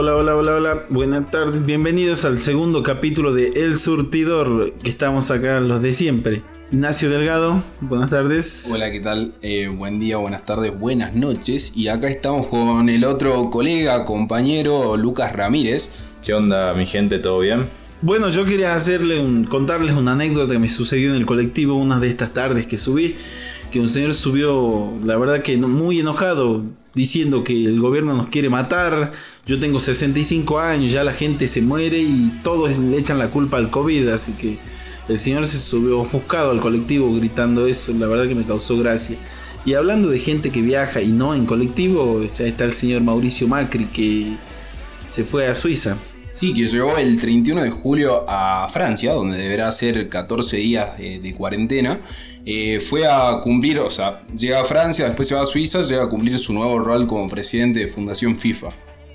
Hola, hola, hola, hola. Buenas tardes. Bienvenidos al segundo capítulo de El Surtidor, que estamos acá los de siempre. Ignacio Delgado, buenas tardes. Hola, ¿qué tal? Eh, buen día, buenas tardes, buenas noches. Y acá estamos con el otro colega, compañero, Lucas Ramírez. ¿Qué onda, mi gente? ¿Todo bien? Bueno, yo quería hacerle un, contarles una anécdota que me sucedió en el colectivo una de estas tardes que subí. Que un señor subió, la verdad que muy enojado, diciendo que el gobierno nos quiere matar. Yo tengo 65 años, ya la gente se muere y todos le echan la culpa al COVID, así que el señor se subió ofuscado al colectivo gritando eso, la verdad que me causó gracia. Y hablando de gente que viaja y no en colectivo, está el señor Mauricio Macri que se fue a Suiza. Sí, que llegó el 31 de julio a Francia, donde deberá ser 14 días de, cuarentena. Eh, fue a cumplir, o sea, llega a Francia, después se va a Suiza, llega a cumplir su nuevo rol como presidente de Fundación FIFA.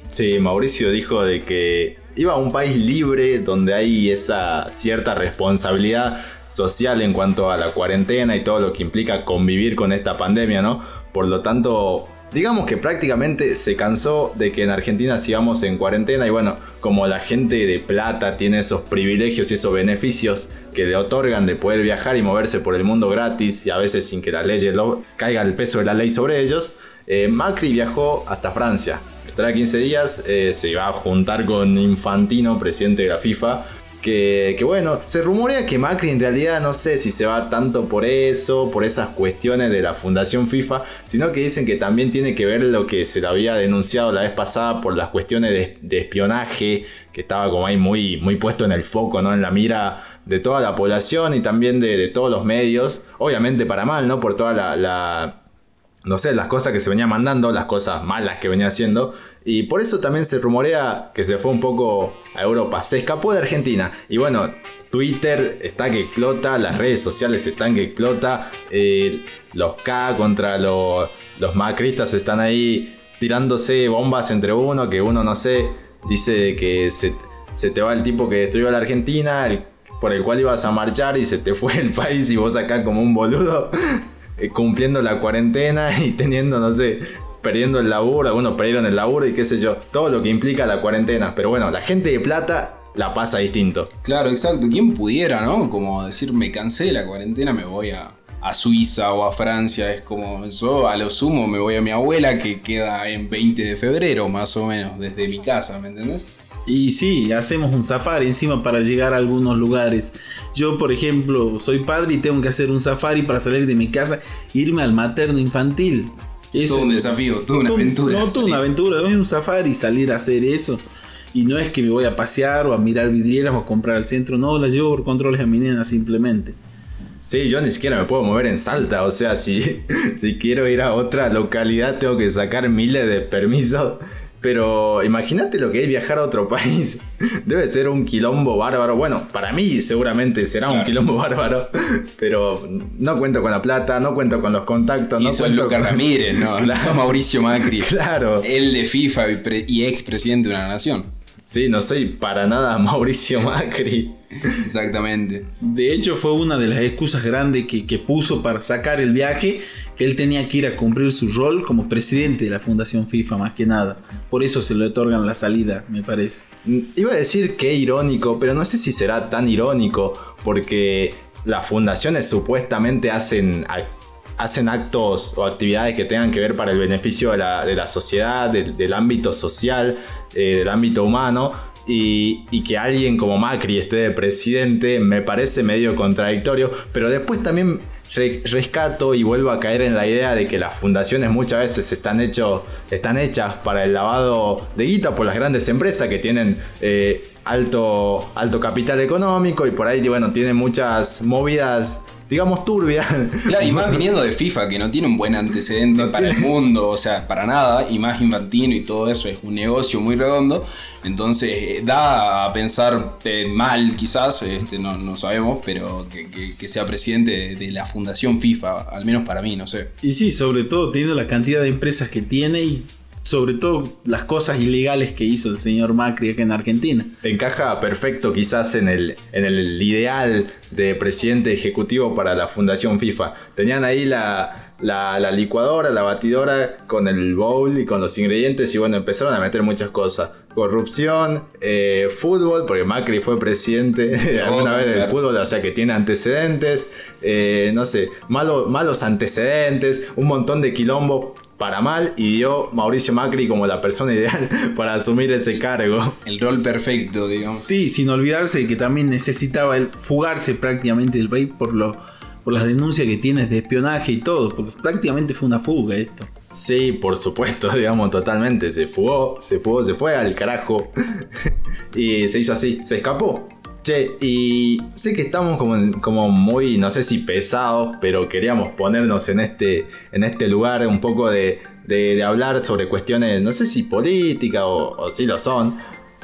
Sí, Mauricio dijo de que iba a un país libre donde hay esa cierta responsabilidad social en cuanto a la cuarentena y todo lo que implica convivir con esta pandemia, ¿no? Por lo tanto, digamos que prácticamente se cansó de que en Argentina sigamos en cuarentena y bueno, como la gente de plata tiene esos privilegios y esos beneficios que le otorgan de poder viajar y moverse por el mundo gratis y a veces sin que la ley lo, caiga el peso de la ley sobre ellos, eh, Macri viajó hasta Francia estará 15 días, eh, se va a juntar con Infantino, presidente de la FIFA. Que, bueno, se rumorea que Macri en realidad no sé si se va tanto por eso, por esas cuestiones de la Fundación FIFA, sino que dicen que también tiene que ver lo que se le había denunciado la vez pasada por las cuestiones de, espionaje, que estaba como ahí muy, muy puesto en el foco, ¿no? En la mira de toda la población y también de, todos los medios, obviamente para mal, ¿no? Por toda la no sé, las cosas que se venía mandando, las cosas malas que venía haciendo. Y por eso también se rumorea que se fue un poco a Europa. Se escapó de Argentina. Y bueno, Twitter está que explota, las redes sociales están que explota. Eh, los K contra los, los macristas están ahí tirándose bombas entre uno, que uno no sé, dice que se, se te va el tipo que destruyó a la Argentina, por el cual ibas a marchar y se te fue el país y vos acá como un boludo. Eh, cumpliendo la cuarentena y teniendo, no sé, perdiendo el laburo, algunos perdieron el laburo y qué sé yo, todo lo que implica la cuarentena. Pero bueno, la gente de plata la pasa distinto. Claro, exacto. ¿Quién pudiera, no? Como decir, me cansé de la cuarentena, me voy a, a Suiza o a Francia. Es como, yo a lo sumo me voy a mi abuela que queda en 20 de febrero, más o menos, desde mi casa, ¿me entendés? Y sí, hacemos un safari encima para llegar a algunos lugares. Yo, por ejemplo, soy padre y tengo que hacer un safari para salir de mi casa, irme al materno infantil. Es todo un desafío, toda una aventura. No, toda una aventura, es un safari salir a hacer eso. Y no es que me voy a pasear o a mirar vidrieras o a comprar al centro, no, la llevo por controles a mi nena simplemente. Sí, yo ni siquiera me puedo mover en Salta, o sea, si, si quiero ir a otra localidad tengo que sacar miles de permisos pero imagínate lo que es viajar a otro país. Debe ser un quilombo bárbaro. Bueno, para mí seguramente será un quilombo bárbaro. Pero no cuento con la plata, no cuento con los contactos. Y no Lucas Ramírez, ¿no? Claro. Mauricio Macri. Claro. El de FIFA y ex presidente de una nación. Sí, no soy para nada Mauricio Macri. Exactamente. De hecho, fue una de las excusas grandes que, que puso para sacar el viaje que él tenía que ir a cumplir su rol como presidente de la Fundación FIFA más que nada. Por eso se le otorgan la salida, me parece. Mm, iba a decir que irónico, pero no sé si será tan irónico, porque las fundaciones supuestamente hacen, hacen actos o actividades que tengan que ver para el beneficio de la, sociedad, del, ámbito social, eh, del ámbito humano. Y, que alguien como Macri esté de presidente me parece medio contradictorio, pero después también rescato y vuelvo a caer en la idea de que las fundaciones muchas veces están, hecho, están hechas para el lavado de guita por las grandes empresas que tienen eh, alto, alto capital económico y por ahí bueno, tienen muchas movidas digamos, turbia. Claro, y más viniendo de FIFA, que no tiene un buen antecedente para el mundo, o sea, para nada, y más infantino y todo eso, es un negocio muy redondo. Entonces, eh, da a pensar eh, mal, quizás, este, no, no sabemos, pero que, sea presidente de, la Fundación FIFA, al menos para mí, no sé. Y sí, sobre todo teniendo la cantidad de empresas que tiene y sobre todo las cosas ilegales que hizo el señor Macri acá en Argentina. Encaja perfecto quizás en el, en el ideal de presidente ejecutivo para la Fundación FIFA. Tenían ahí la, la, licuadora, la batidora con el bowl y con los ingredientes y bueno, empezaron a meter muchas cosas. Corrupción, eh, fútbol, porque Macri fue presidente alguna vez del fútbol, o sea que tiene antecedentes, eh, no sé, malos antecedentes, un montón de quilombo para mal y dio Mauricio Macri como la persona ideal para asumir ese cargo. El rol perfecto, digamos. Sí, sin olvidarse que también necesitaba él fugarse prácticamente del país por lo por las denuncias que tienes de espionaje y todo, porque prácticamente fue una fuga esto. Sí, por supuesto, digamos, totalmente. Se fugó, se fugó, se fue al carajo. y se hizo así, se escapó. Che, y sé que estamos como, como muy, no sé si pesados, pero queríamos ponernos en este, en este lugar un poco de, de, hablar sobre cuestiones, no sé si política o, si lo son,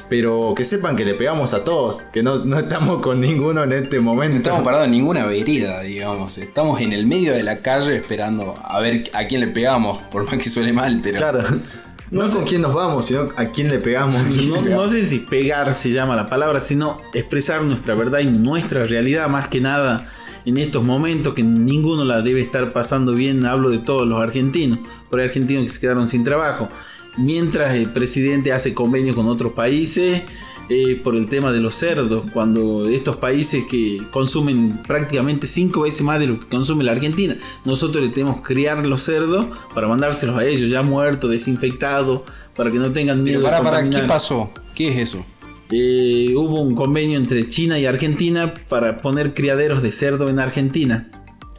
pero que sepan que le pegamos a todos, que no, no, estamos con ninguno en este momento. No estamos parados en ninguna vereda, digamos. Estamos en el medio de la calle esperando a ver a quién le pegamos, por más que suele mal, pero. Claro. No, con quién nos vamos, sino a quién le pegamos. No, sé si pegar se llama la palabra, sino expresar nuestra verdad y nuestra realidad más que nada en estos momentos que ninguno la debe estar pasando bien. Hablo de todos los argentinos, por argentinos que se quedaron sin trabajo. Mientras el presidente hace convenios con otros países eh, por el tema de los cerdos, cuando estos países que consumen prácticamente cinco veces más de lo que consume la Argentina, nosotros le tenemos que criar los cerdos para mandárselos a ellos ya muertos, desinfectados, para que no tengan miedo. para, para, ¿qué pasó? ¿Qué es eso? Eh, hubo un convenio entre China y Argentina para poner criaderos de cerdo en Argentina.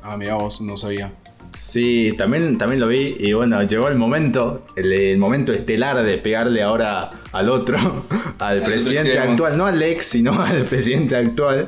Ah, mira vos, no sabía. Sí, también, también lo vi y bueno, llegó el momento, el, momento estelar de pegarle ahora al otro, al presidente actual, no al ex, sino al presidente actual.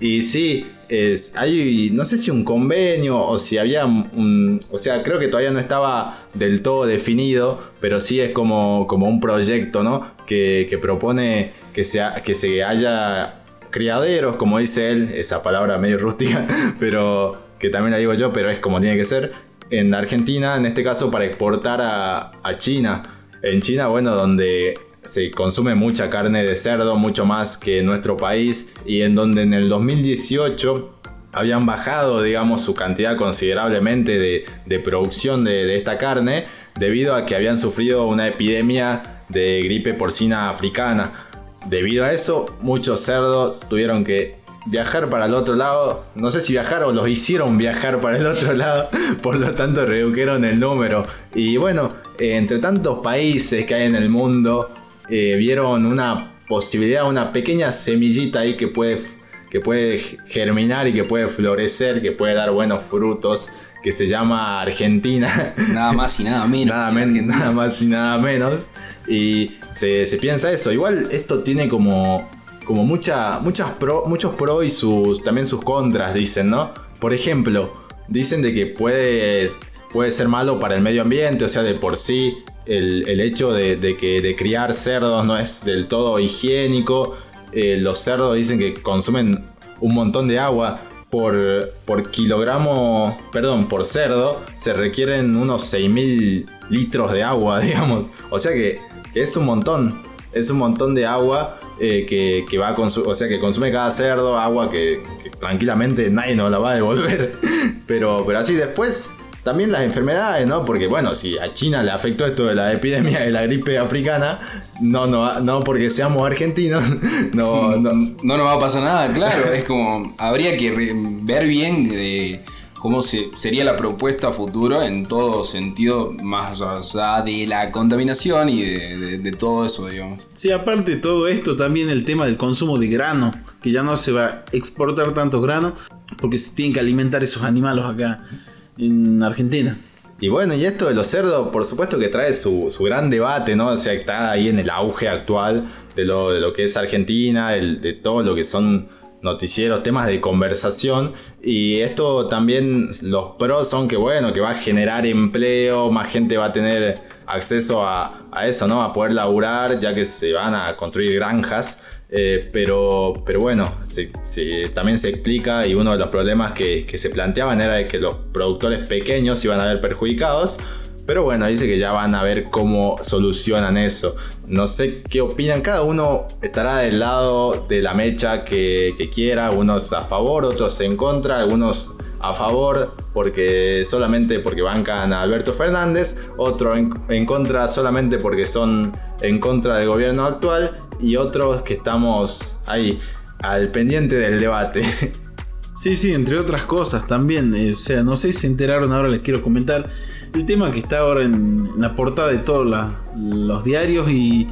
Y sí, es, hay, no sé si un convenio o si había un, o sea, creo que todavía no estaba del todo definido, pero sí es como, como un proyecto, ¿no? Que, que propone que, sea, que se haya criaderos, como dice él, esa palabra medio rústica, pero que también la digo yo, pero es como tiene que ser, en Argentina, en este caso, para exportar a, China. En China, bueno, donde se consume mucha carne de cerdo, mucho más que en nuestro país, y en donde en el 2018 habían bajado, digamos, su cantidad considerablemente de, producción de, de, esta carne, debido a que habían sufrido una epidemia de gripe porcina africana. Debido a eso, muchos cerdos tuvieron que viajar para el otro lado. No sé si viajar o los hicieron viajar para el otro lado, por lo tanto redujeron el número. Y bueno, entre tantos países que hay en el mundo, eh, vieron una posibilidad, una pequeña semillita ahí que puede, que puede germinar y que puede florecer, que puede dar buenos frutos, que se llama Argentina. Nada más y nada menos. nada, nada más y nada menos. Y se, se piensa eso. Igual esto tiene como como mucha, muchas pro, muchos pros y sus, también sus contras, dicen, ¿no? Por ejemplo, dicen de que puede, puede ser malo para el medio ambiente, o sea, de por sí el, hecho de, que de criar cerdos no es del todo higiénico. Eh, los cerdos dicen que consumen un montón de agua. Por, por kilogramo, perdón, por cerdo, se requieren unos 6.000 litros de agua, digamos. O sea que es un montón. Es un montón de agua eh, que, va a o sea, que consume cada cerdo, agua que, tranquilamente nadie nos la va a devolver. pero, pero así después, también las enfermedades, ¿no? Porque bueno, si a China le afectó esto de la epidemia de la gripe africana, no, no, no porque seamos argentinos, no, no, no nos va a pasar nada, claro. es como, habría que ver bien cómo se, sería la propuesta futuro en todo sentido, más allá de la contaminación y de, todo eso, digamos. Sí, aparte de todo esto, también el tema del consumo de grano, que ya no se va a exportar tanto grano, porque se tienen que alimentar esos animales acá en Argentina. Y bueno, y esto de los cerdos, por supuesto que trae su, gran debate, ¿no? O sea, está ahí en el auge actual de lo, de lo que es Argentina, de todo lo que son noticieros, temas de conversación. Y esto también, los pros son que, bueno, que va a generar empleo, más gente va a tener acceso a, eso, ¿no? A poder laburar, ya que se van a construir granjas. Eh, pero, pero bueno, también se explica y uno de los problemas que, que se planteaban era que los productores pequeños iban a ver perjudicados Pero bueno, dice que ya van a ver cómo solucionan eso. No sé qué opinan. Cada uno estará del lado de la mecha que, quiera. Unos a favor, otros en contra. Algunos a favor porque solamente porque bancan a Alberto Fernández. Otro en, en contra solamente porque son en contra del gobierno actual. Y otros que estamos ahí al pendiente del debate. Sí, sí, entre otras cosas también. eh, o sea, no sé si se enteraron, ahora les quiero comentar. El tema que está ahora en, en la portada de todos la- los diarios y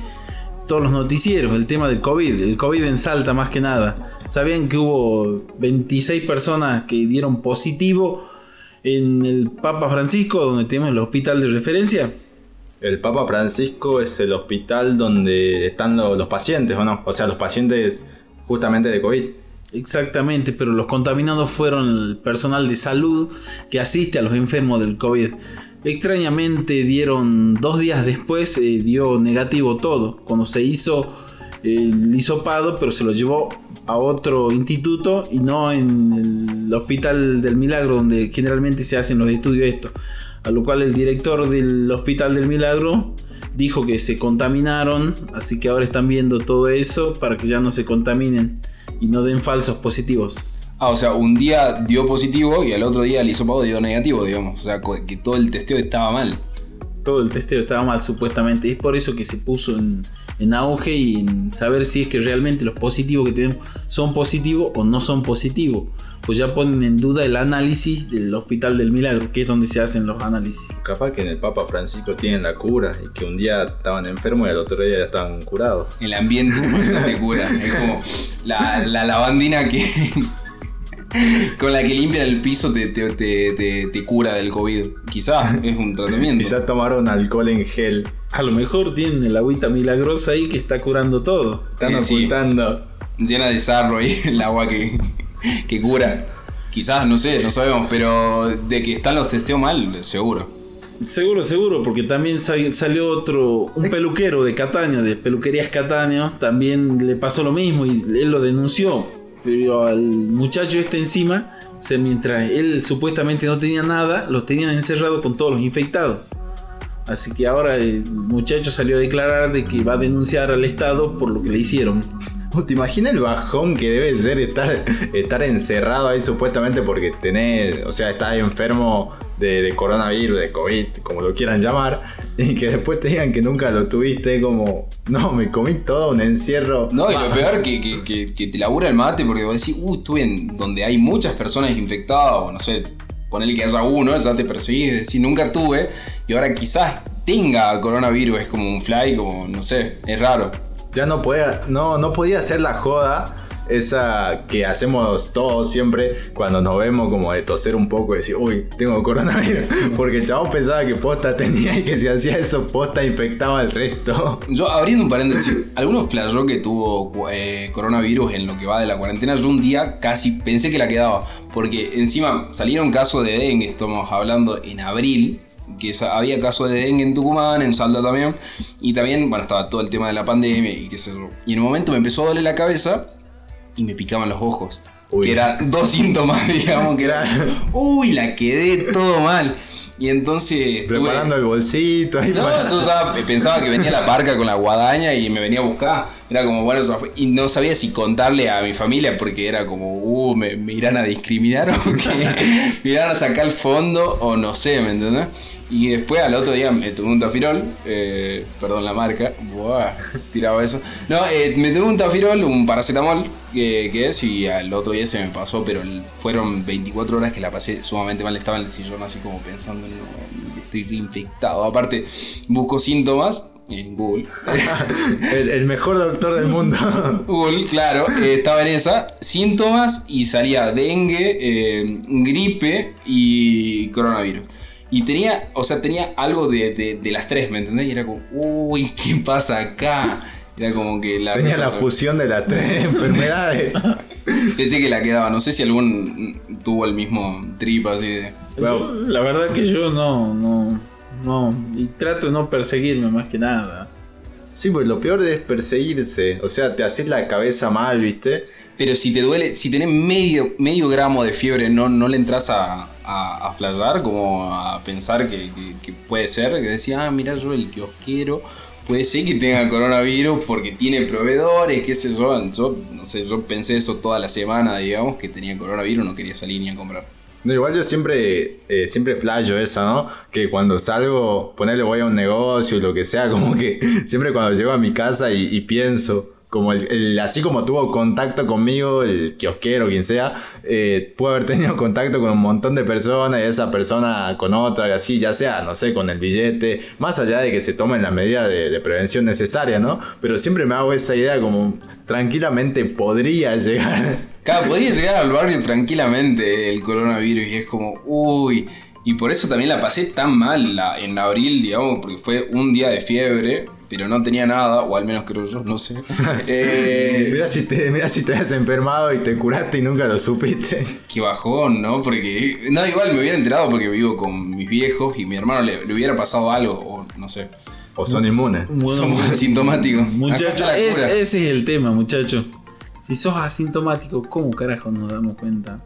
todos los noticieros, el tema del COVID. El COVID en Salta más que nada. ¿Sabían que hubo 26 personas que dieron positivo en el Papa Francisco, donde tenemos el hospital de referencia? El Papa Francisco es el hospital donde están lo- los pacientes, ¿o no? O sea, los pacientes justamente de COVID. Exactamente, pero los contaminados fueron el personal de salud que asiste a los enfermos del COVID. Extrañamente dieron dos días después, eh, dio negativo todo, cuando se hizo eh, el hisopado, pero se lo llevó a otro instituto y no en el Hospital del Milagro, donde generalmente se hacen los estudios estos. A lo cual el director del Hospital del Milagro dijo que se contaminaron, así que ahora están viendo todo eso para que ya no se contaminen y no den falsos positivos. Ah, o sea, un día dio positivo y al otro día el hisopado dio negativo, digamos. O sea, que todo el testeo estaba mal. Todo el testeo estaba mal supuestamente y es por eso que se puso en, en auge y en saber si es que realmente los positivos que tenemos son positivos o no son positivos. Pues ya ponen en duda el análisis del Hospital del Milagro, que es donde se hacen los análisis. Capaz que en el Papa Francisco tienen la cura y que un día estaban enfermos y al otro día ya estaban curados. El ambiente te cura. Es como la, la lavandina que. con la que limpian el piso te, te, te, te- te cura del COVID. Quizás es un tratamiento. Quizás tomaron alcohol en gel. A lo mejor tienen el agüita milagrosa ahí que está curando todo. Están Eh, sí. ocultando. Llena de sarro ahí el agua que, que cura. Quizás, no sé, no sabemos, pero de que están los testeos mal, seguro. Seguro, seguro, porque también sa- salió otro, un peluquero de Cataño, de Peluquerías Cataño, también le pasó lo mismo y él lo denunció. Al muchacho este encima, o sea, mientras él supuestamente no tenía nada, los tenían encerrados con todos los infectados. Así que ahora el muchacho salió a declarar de que va a denunciar al Estado por lo que le hicieron. Oh, ¿Te imaginas el bajón que debe ser estar, estar encerrado ahí supuestamente porque tenés, o sea, estás enfermo de, de coronavirus, de COVID, como lo quieran llamar, y que después te digan que nunca lo tuviste, como, no, me comí todo un encierro. No, y Ah, lo peor que, que, que, que te labura el mate porque vos decís, uh, estuve en donde hay muchas personas infectadas, o no sé, ponerle que haya uno, ya te perseguís, decís, nunca tuve, y ahora quizás tenga coronavirus, es como un fly, como, no sé, es raro. Ya no podía, no, no podía hacer la joda esa que hacemos todos siempre cuando nos vemos como de toser un poco y decir, uy, tengo coronavirus. Porque el chabón pensaba que posta tenía y que si hacía eso, posta infectaba al resto. Yo, abriendo un paréntesis, algunos flashó que tuvo eh, coronavirus en lo que va de la cuarentena. Yo un día casi pensé que la quedaba. Porque encima salieron casos de dengue, estamos hablando en abril. Que había casos de dengue en Tucumán, en Salta también. Y también, bueno, estaba todo el tema de la pandemia y qué sé yo. Y en un momento me empezó a doler la cabeza y me picaban los ojos. Uy. Que eran dos síntomas, digamos, que era. Uy, la quedé todo mal. Y entonces. estuve- Preparando el bolsito. Ahí no, para- yo ya pensaba que venía la parca con la guadaña y me venía a buscar. Era como, bueno, y no sabía si contarle a mi familia porque era como, uh, me, irán a discriminar o qué, me irán a sacar el fondo o no sé, ¿me entendés? Y después al otro día me tomé un tafirol, eh, perdón la marca, buah, tiraba eso. No, eh, me tomé un tafirol, un paracetamol, que, que es, y al otro día se me pasó, pero fueron 24 horas que la pasé sumamente mal, estaba en el sillón así como pensando, no, estoy reinfectado. Aparte, busco síntomas en Google. el, el mejor doctor del mundo. Google, claro, eh, estaba en esa, síntomas y salía dengue, eh, gripe y coronavirus. Y tenía, o sea, tenía algo de, de- de las tres, ¿me entendés? Y era como, uy, ¿qué pasa acá? Era como que la... Tenía la fusión de las tres enfermedades. Pensé que la quedaba, no sé si algún tuvo el mismo trip así de... Bueno, La verdad que yo no, no, no, y trato de no perseguirme más que nada. sí, pues lo peor es perseguirse. O sea, te haces la cabeza mal, ¿viste? Pero si te duele, si tenés medio, medio gramo de fiebre, no, no le entras a, a, a flashear, como a pensar que, que- que puede ser, que decía, ah, mira yo el kiosquero, puede ser que tenga coronavirus porque tiene proveedores, qué sé yo, yo, no sé, yo pensé eso toda la semana, digamos, que tenía coronavirus, no quería salir ni a comprar. No, igual yo siempre, eh, siempre flasho esa, ¿no? Que cuando salgo, ponerle voy a un negocio y lo que sea, como que siempre cuando llego a mi casa y, pienso, como el, así como tuvo contacto conmigo, el kiosquero, quien sea, eh, pudo haber tenido contacto con un montón de personas y esa persona con otra así, ya sea, no sé, con el billete, más allá de que se tomen las medidas de, de prevención necesarias, ¿no? Pero siempre me hago esa idea como tranquilamente podría llegar. Claro, podría llegar al barrio tranquilamente el coronavirus y es como, uy. Y por eso también la pasé tan mal la- en abril, digamos, porque fue un día de fiebre, pero no tenía nada, o al menos creo yo, no sé. Eh, mira, si te, mira si te has enfermado y te curaste y nunca lo supiste. qué bajón, ¿no? Porque, no, igual me hubiera enterado porque vivo con mis viejos y mi hermano le, le hubiera pasado algo, o no sé. O son inmunes. Bueno, Somos asintomáticos. Muchachos, es- ese es el tema, muchachos. Si sos asintomático, ¿cómo carajo nos damos cuenta?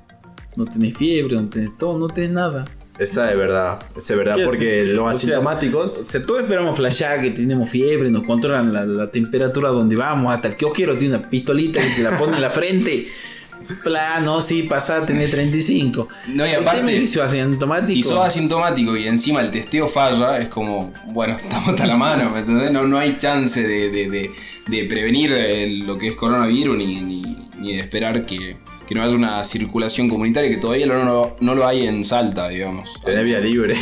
No tenés fiebre, no tenés todo, no tenés nada. Esa es verdad, esa es verdad, ¿Qué porque los asintomáticos... O sea, todos esperamos flashear que tenemos fiebre, nos controlan la, la temperatura donde vamos, hasta el kiosquero tiene una pistolita que te la pone en la frente. Plano, sí, pasá, tenés 35. No, y aparte, asintomático. Si sos asintomático y encima el testeo falla, es como, bueno, estamos hasta la mano, ¿me entendés? No, no hay chance de, de- de- de prevenir el- lo que es coronavirus ni, ni- ni de esperar que, que no haya una circulación comunitaria, que todavía no, no- no lo hay en Salta, digamos. Tenés vía libre.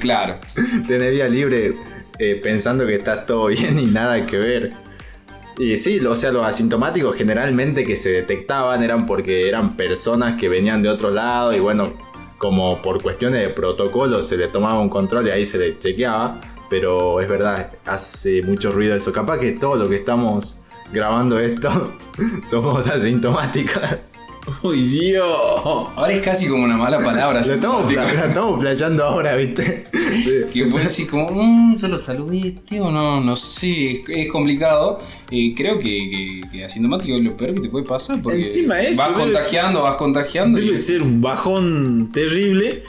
Claro. Tenés vía libre eh, pensando que está todo bien y nada que ver. Y sí, o sea, los asintomáticos generalmente que se detectaban eran porque eran personas que venían de otro lado y bueno, como por cuestiones de protocolo se le tomaba un control y ahí se le chequeaba. Pero es verdad, hace mucho ruido eso. Capaz que todo lo que estamos grabando esto somos asintomáticos. ¡Uy, Dios! Ahora es casi como una mala palabra. Lo estamos, estamos playando ahora, ¿viste? Que puede decir como, "Mm, yo lo saludé, tío, no, no sé, es, es complicado. Eh, creo que, que, que asintomático es lo peor que te puede pasar. Porque Encima eso, vas contagiando, vas contagiando. Debe y- ser un bajón terrible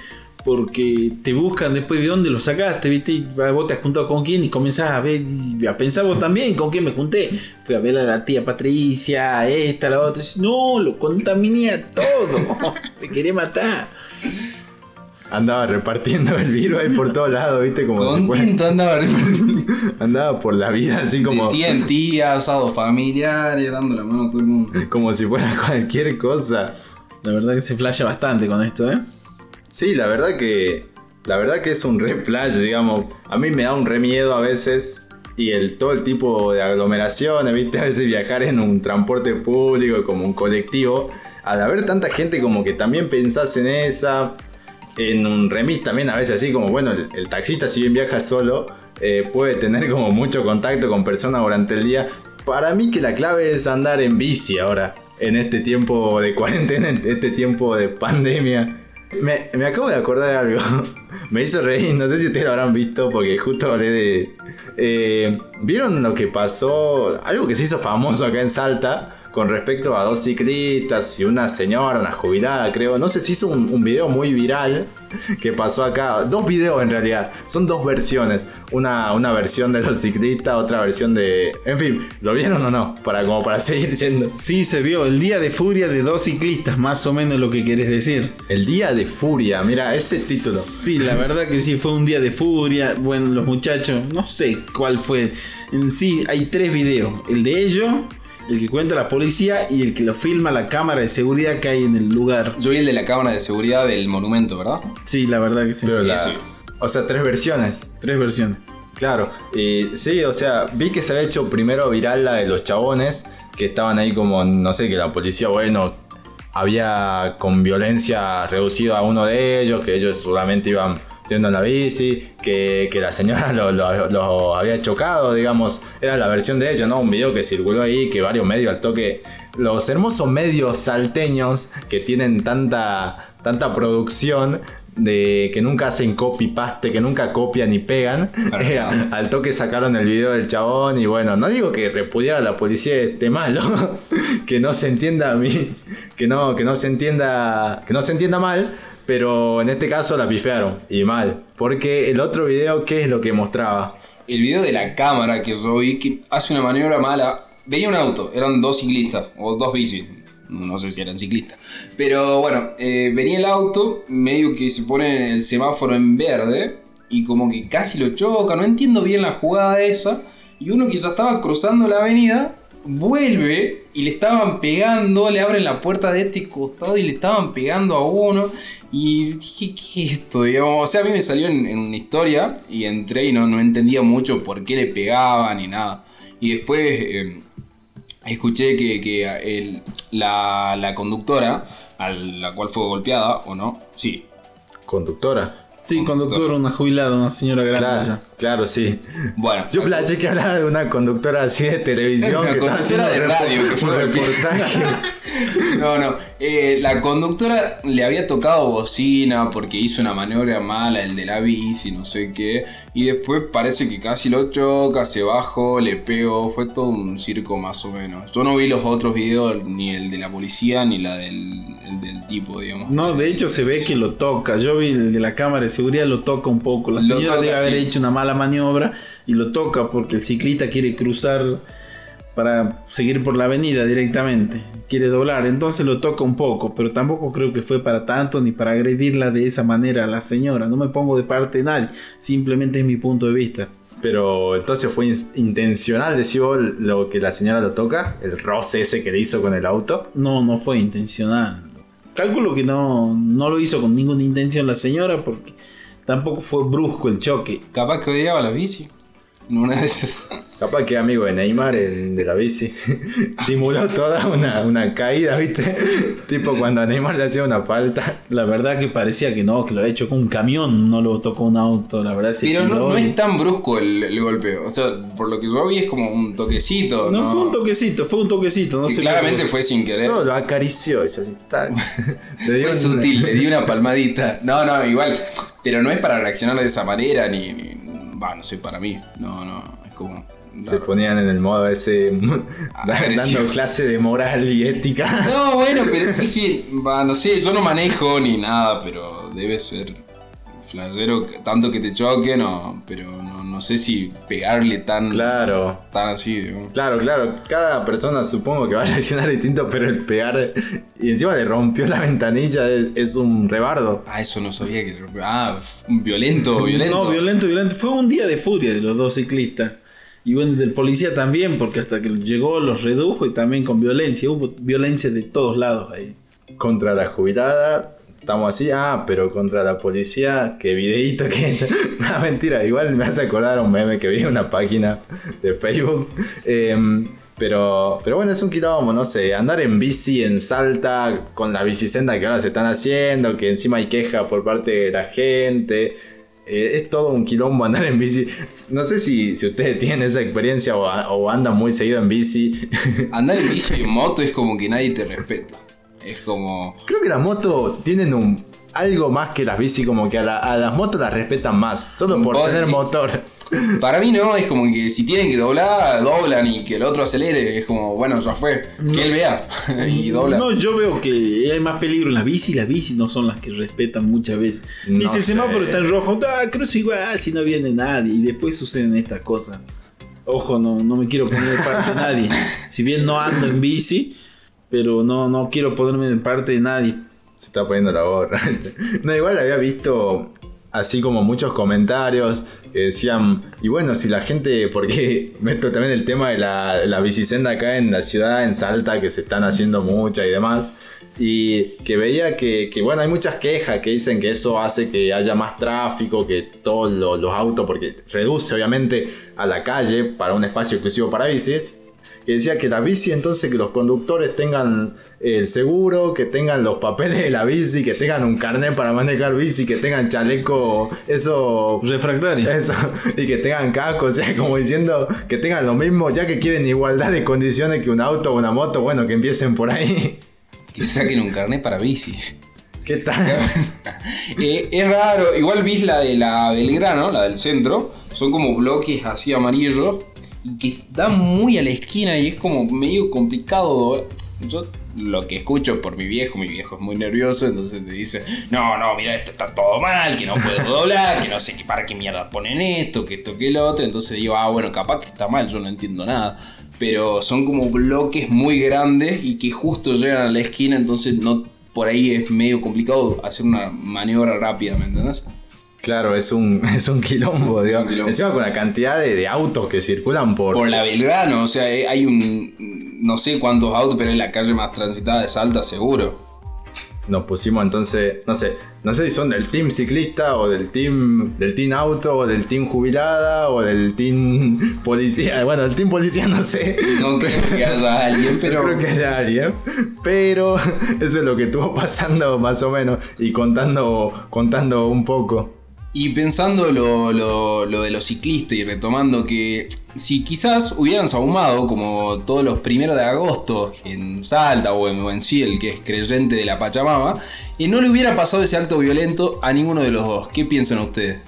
porque te buscan después de dónde lo sacaste, ¿viste? Y vos te has juntado con quién y comenzás a ver y a pensar vos también con quién me junté. Fui a ver a la tía Patricia, a esta, a la otra. Y, No, lo contaminé a todo. Te quería matar. Andaba repartiendo el virus ahí por todos lados, ¿viste? Como si Contento andaba andaba por la vida así como, de tía en tía, asados familiares, dando la mano a todo el mundo. como si fuera cualquier cosa. La verdad que se flasha bastante con esto, ¿eh? Sí, la verdad que. La verdad que es un re flash, digamos. A mí me da un re miedo a veces. Y el, todo el tipo de aglomeraciones, ¿viste? A veces viajar en un transporte público, como un colectivo. Al haber tanta gente, como que también pensás en esa. En un remis también, a veces así como, bueno, el, taxista, si bien viaja solo, eh, puede tener como mucho contacto con personas durante el día. Para mí, que la clave es andar en bici ahora. En este tiempo de cuarentena, en este tiempo de pandemia. Me, me acabo de acordar de algo. me hizo reír, no sé si ustedes lo habrán visto porque justo hablé de... eh, ¿Vieron lo que pasó? Algo que se hizo famoso acá en Salta con respecto a dos ciclistas y una señora, una jubilada creo. No sé si hizo un, un video muy viral que pasó acá. Dos videos en realidad. Son dos versiones. Una, una versión de los ciclistas, otra versión de... En fin, ¿lo vieron o no? Para, como para seguir yendo. Sí, se vio el día de furia de dos ciclistas, más o menos lo que querés decir. El día de furia, mira, ese título. Sí, la verdad que sí, fue un día de furia. Bueno, los muchachos, no sé cuál fue. En sí, hay tres videos. El de ellos, el que cuenta la policía y el que lo filma la cámara de seguridad que hay en el lugar. Yo vi el de la cámara de seguridad del monumento, ¿verdad? Sí, la verdad que sí. Pero la- Eso. o sea, tres versiones. Tres versiones. Claro, y sí, o sea, vi que se había hecho primero viral la de los chabones, que estaban ahí como, no sé, que la policía, bueno, había con violencia reducido a uno de ellos, que ellos seguramente iban yendo en la bici, que, que la señora lo, lo- lo había chocado, digamos, era la versión de ellos, ¿no? Un video que circuló ahí, que varios medios al toque, los hermosos medios salteños que tienen tanta, tanta producción, de que nunca hacen copy-paste, que nunca copian ni pegan. Eh, al toque sacaron el video del chabón y bueno, no digo que repudiar a la policía esté malo, que no se entienda a mí, que no, que no se entienda, que no se entienda mal, Pero en este caso la pifearon y mal. Porque el otro video, ¿qué es lo que mostraba? El video de la cámara que yo vi que hace una maniobra mala. Veía un auto, eran dos ciclistas o dos bicis. No sé si eran ciclistas. Pero bueno, eh, venía el auto, medio que se pone el semáforo en verde y como que casi lo choca. No entiendo bien la jugada esa. Y uno que estaba cruzando la avenida vuelve y le estaban pegando, le abren la puerta de este costado y le estaban pegando a uno. Y dije, ¿qué es esto? Digamos, o sea, a mí me salió en, una historia y entré y no, no, entendía mucho por qué le pegaban ni nada. Y después eh, escuché que, la, la conductora, a la cual fue golpeada, ¿o no? Sí. ¿Conductora? Sí, conductora, una jubilada, una señora grande claro, Claro, sí. Bueno. Yo plaché que hablaba de una conductora así de televisión. una conductora de radio que fue reportaje. no, no. Eh, la conductora le había tocado bocina porque hizo una maniobra mala, el de la bici, no sé qué. Y después parece que casi lo choca, se bajó, le pegó. Fue todo un circo más o menos. Yo no vi los otros videos, ni el de la policía, ni la del, del tipo, digamos. No, de hecho se ve que lo toca. Yo vi el de la cámara de seguridad, lo toca un poco. La señora debe haber hecho una mala maniobra y lo toca porque el ciclista quiere cruzar para seguir por la avenida directamente. Quiere doblar, entonces lo toca un poco, pero tampoco creo que fue para tanto ni para agredirla de esa manera a la señora. No me pongo de parte de nadie, simplemente es mi punto de vista. Pero entonces fue intencional, decís vos, lo que la señora lo toca, el roce ese que le hizo con el auto. No, no fue intencional. Calculo que no, no lo hizo con ninguna intención la señora porque tampoco fue brusco el choque. Capaz que odiaba la bici. Una de esas. Capaz que amigo de Neymar, el de la bici, simuló toda una, caída, ¿viste? tipo cuando a Neymar le hacía una falta. La verdad que parecía que no, que lo había hecho con un camión, no lo tocó un auto, la verdad. Pero no, es tan brusco el, golpe, o sea, por lo que yo vi es como un toquecito. No, fue un toquecito, fue un toquecito, no sé. Claramente fue sin querer. Solo lo acarició, es así, tal. fue sutil, le di una palmadita. No, no, igual, pero no es para reaccionar de esa manera, ni, ni va, no sé, para mí, no, no, es como se ponían en el modo ese dando clase de moral y ética. No, bueno, pero es que, no sé, yo no manejo ni nada, pero debe ser flashero tanto que te choque, no, pero no, sé si pegarle tan, claro. tan así. Claro, claro, cada persona supongo que va a reaccionar distinto, pero el pegar y encima le rompió la ventanilla es, un rebardo. Ah, eso no sabía que Ah, violento, violento. No, violento, violento. Fue un día de furia de los dos ciclistas. Y bueno, del policía también, porque hasta que llegó los redujo y también con violencia. Hubo violencia de todos lados ahí. Contra la jubilada, estamos así, ah, pero contra la policía, qué videíto que... no, mentira, igual me hace acordar un meme que vi en una página de Facebook. Em, pero, pero bueno, es un quilombo, no sé, andar en bici en Salta con la bicisenda que ahora se están haciendo, que encima hay queja por parte de la gente. Eh, es todo un quilombo andar en bici. No sé si, si ustedes tienen esa experiencia o, andan muy seguido en bici. Andar en bici y en moto es como que nadie te respeta. Es como. Creo que las motos tienen un algo más que las bici, como que a, las motos las respetan más. Solo por tener motor. Para mí no, es como que si tienen que doblar, doblan y que el otro acelere. Es como, bueno, ya fue. Que él vea y dobla. No, yo veo que hay más peligro en la bici. Las bicis no son las que respetan muchas veces. Ni si el semáforo está en rojo, ah, cruzo igual si no viene nadie. Y después suceden estas cosas. Ojo, no, no me quiero poner de parte de nadie. Si bien no ando en bici, pero no, no quiero ponerme de parte de nadie. Se está poniendo la gorra. no, igual había visto así como muchos comentarios que decían, y bueno, si la gente, porque meto también el tema de la, la bicisenda acá en la ciudad, en Salta, que se están haciendo muchas y demás, y que veía que, bueno, hay muchas quejas que dicen que eso hace que haya más tráfico, que todos los autos, porque reduce obviamente a la calle para un espacio exclusivo para bicis, que decía que la bici entonces que los conductores tengan el seguro, que tengan los papeles de la bici, que tengan un carnet para manejar bici, que tengan chaleco, eso... Refractario. Eso, y que tengan casco, o sea, como diciendo que tengan lo mismo, ya que quieren igualdad de condiciones que un auto o una moto, bueno, que empiecen por ahí. Que saquen un carnet para bici. ¿Qué tal? Eh, es raro, igual vis la de la Belgrano, la del centro, son como bloques así amarillos que dan muy a la esquina y es como medio complicado. Yo lo que escucho por mi viejo, mi viejo es muy nervioso, entonces te dice, no, no, mira, esto está todo mal, que no puedo doblar, que no sé qué para qué mierda ponen esto, que esto, que lo otro, entonces digo, ah, bueno, capaz que está mal, yo no entiendo nada. Pero son como bloques muy grandes y que justo llegan a la esquina, entonces no por ahí es medio complicado hacer una maniobra rápida, ¿me entendés? Claro, es un, es un quilombo, digamos. un quilombo. Encima con la cantidad de, de autos que circulan por. Por la Belgrano, o sea, eh, hay un. No sé cuántos autos, pero es la calle más transitada de Salta, seguro. Nos pusimos entonces, no sé, no sé si son del team ciclista o del team del team auto o del team jubilada o del team policía. Bueno, del team policía no sé. No creo que haya alguien, pero. No creo que haya alguien. Pero eso es lo que estuvo pasando más o menos y contando, contando un poco. Y pensando lo, lo- lo de los ciclistas y retomando que si quizás hubieran sahumado como todos los primeros de agosto en Salta o en, en Ciel, que es creyente de la Pachamama, y no le hubiera pasado ese acto violento a ninguno de los dos. ¿Qué piensan ustedes?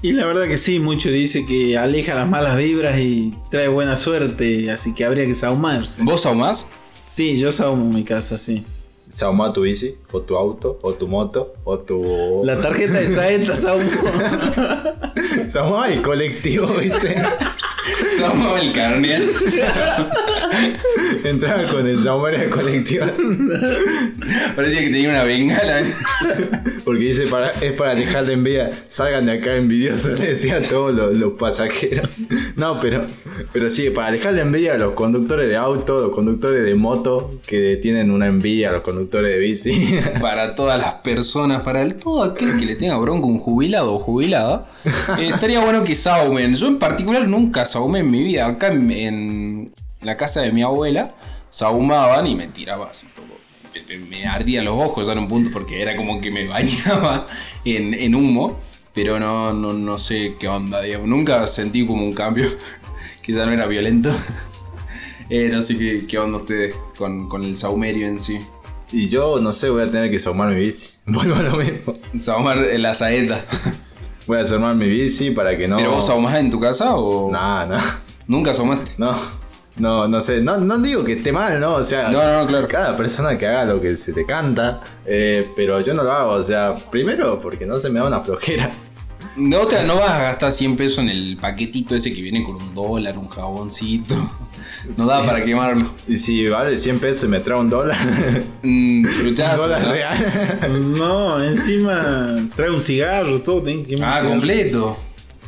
Y la verdad que sí, mucho dice que aleja las malas vibras y trae buena suerte, así que habría que saumarse. ¿Vos sahumás? Sí, yo saumo en mi casa, sí. Se ahumó tu bici, o tu auto, o tu moto, o tu. La tarjeta de Saeta saumo. El colectivo, ¿viste? Sahumaba el carnet. Entraba con el saumero del colectivo. Parecía que tenía una bengala. Porque dice, para, es para dejar de envidia. Salgan de acá envidiosos, le decía a todos los, los pasajeros. No, pero, pero sí, para dejar de envidia a los conductores de auto, los conductores de moto, que tienen una envidia a los conductores de bici. para todas las personas, para el, todo aquel que le tenga bronco un jubilado o jubilada, eh, estaría bueno que saumen. Yo en particular nunca saumé en mi vida. Acá en, en la casa de mi abuela, saumaban y me tiraba así todo. Me, me ardían los ojos en un punto porque era como que me bañaba en, en humo. Pero no, no, no sé qué onda, digamos. Nunca sentí como un cambio. Quizá no era violento. Eh, no sé qué, qué onda ustedes con, con el saumerio en sí. Y yo, no sé, voy a tener que saumar mi bici. Vuelvo a lo mismo. Saumar la saeta. Voy a saumar mi bici para que no. ¿Pero vos ahumás en tu casa o Nah, nah. nunca ahumaste? No. No, no sé, no, no digo que esté mal, ¿no? O sea, No, no, no, claro. cada persona que haga lo que se te canta, eh, pero yo no lo hago, o sea, primero porque no se me da una flojera. No, te, no vas a gastar 100 pesos en el paquetito ese que viene con un dólar, un jaboncito. No da para quemarlo. Y si vale 100 pesos y me trae un dólar, Mm, un dólar ¿no? real. No, encima trae un cigarro, todo. tenés que Ah, completo.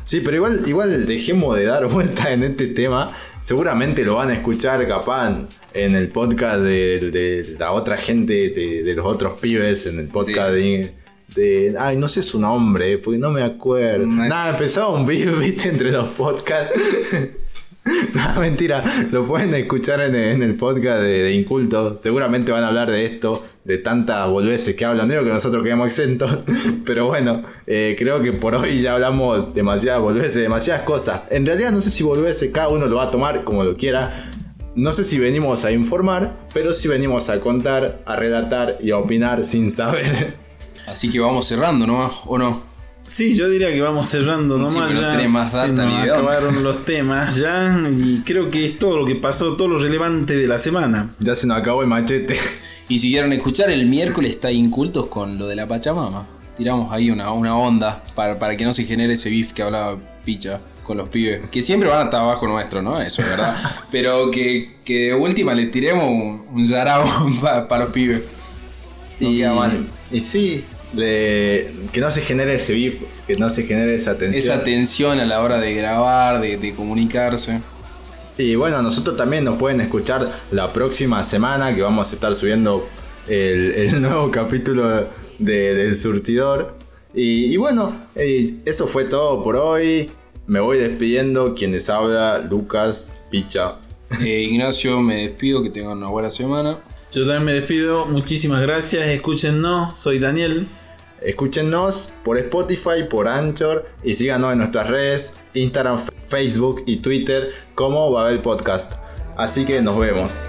Sí, pero igual, igual dejemos de dar vuelta en este tema. Seguramente lo van a escuchar capaz en el podcast de, de la otra gente, de, de los otros pibes, en el podcast de, de- Ay, no sé su nombre, porque no me acuerdo. No. Nada, empezaba un beef, viste, entre los podcasts. No, mentira, lo pueden escuchar en el, podcast de, de Inculto. Seguramente van a hablar de esto, de tantas boludeces que hablan. Digo que nosotros quedamos exentos, pero bueno, eh, creo que por hoy ya hablamos demasiadas boludeces, demasiadas cosas. En realidad, no sé si boludeces cada uno lo va a tomar como lo quiera. No sé si venimos a informar, pero sí venimos a contar, a relatar y a opinar sin saber. Así que vamos cerrando, ¿no? ¿O no? Sí, yo diría que vamos cerrando Sí, nomás. pero no ya tenés más se data nos ni de dónde. acabaron los temas ya. Y creo que es todo lo que pasó, todo lo relevante de la semana. Ya se nos acabó el machete. Y si quieren escuchar, el miércoles está Incultos con lo de la Pachamama. Tiramos ahí una, una onda para, para que no se genere ese beef que hablaba Picha con los pibes. Que siempre van a estar abajo nuestro, ¿no? Eso es verdad. Pero que, que de última le tiremos un, un yarao para los pibes. No queda mal. Y sí, de- que no se genere ese beef, que no se genere esa tensión. Esa tensión a la hora de grabar, de, de comunicarse. Y bueno, nosotros también nos pueden escuchar la próxima semana que vamos a estar subiendo el, el nuevo capítulo de- del surtidor. Y, y bueno, eh, eso fue todo por hoy. Me voy despidiendo. Quien les habla, Lucas Picha. Eh, Ignacio, me despido, que tengan una buena semana. Yo también me despido. Muchísimas gracias. Escúchennos. Soy Daniel. Escúchenos por Spotify, por Anchor y síganos en nuestras redes, Instagram, Facebook y Twitter como Babel Podcast. Así que nos vemos.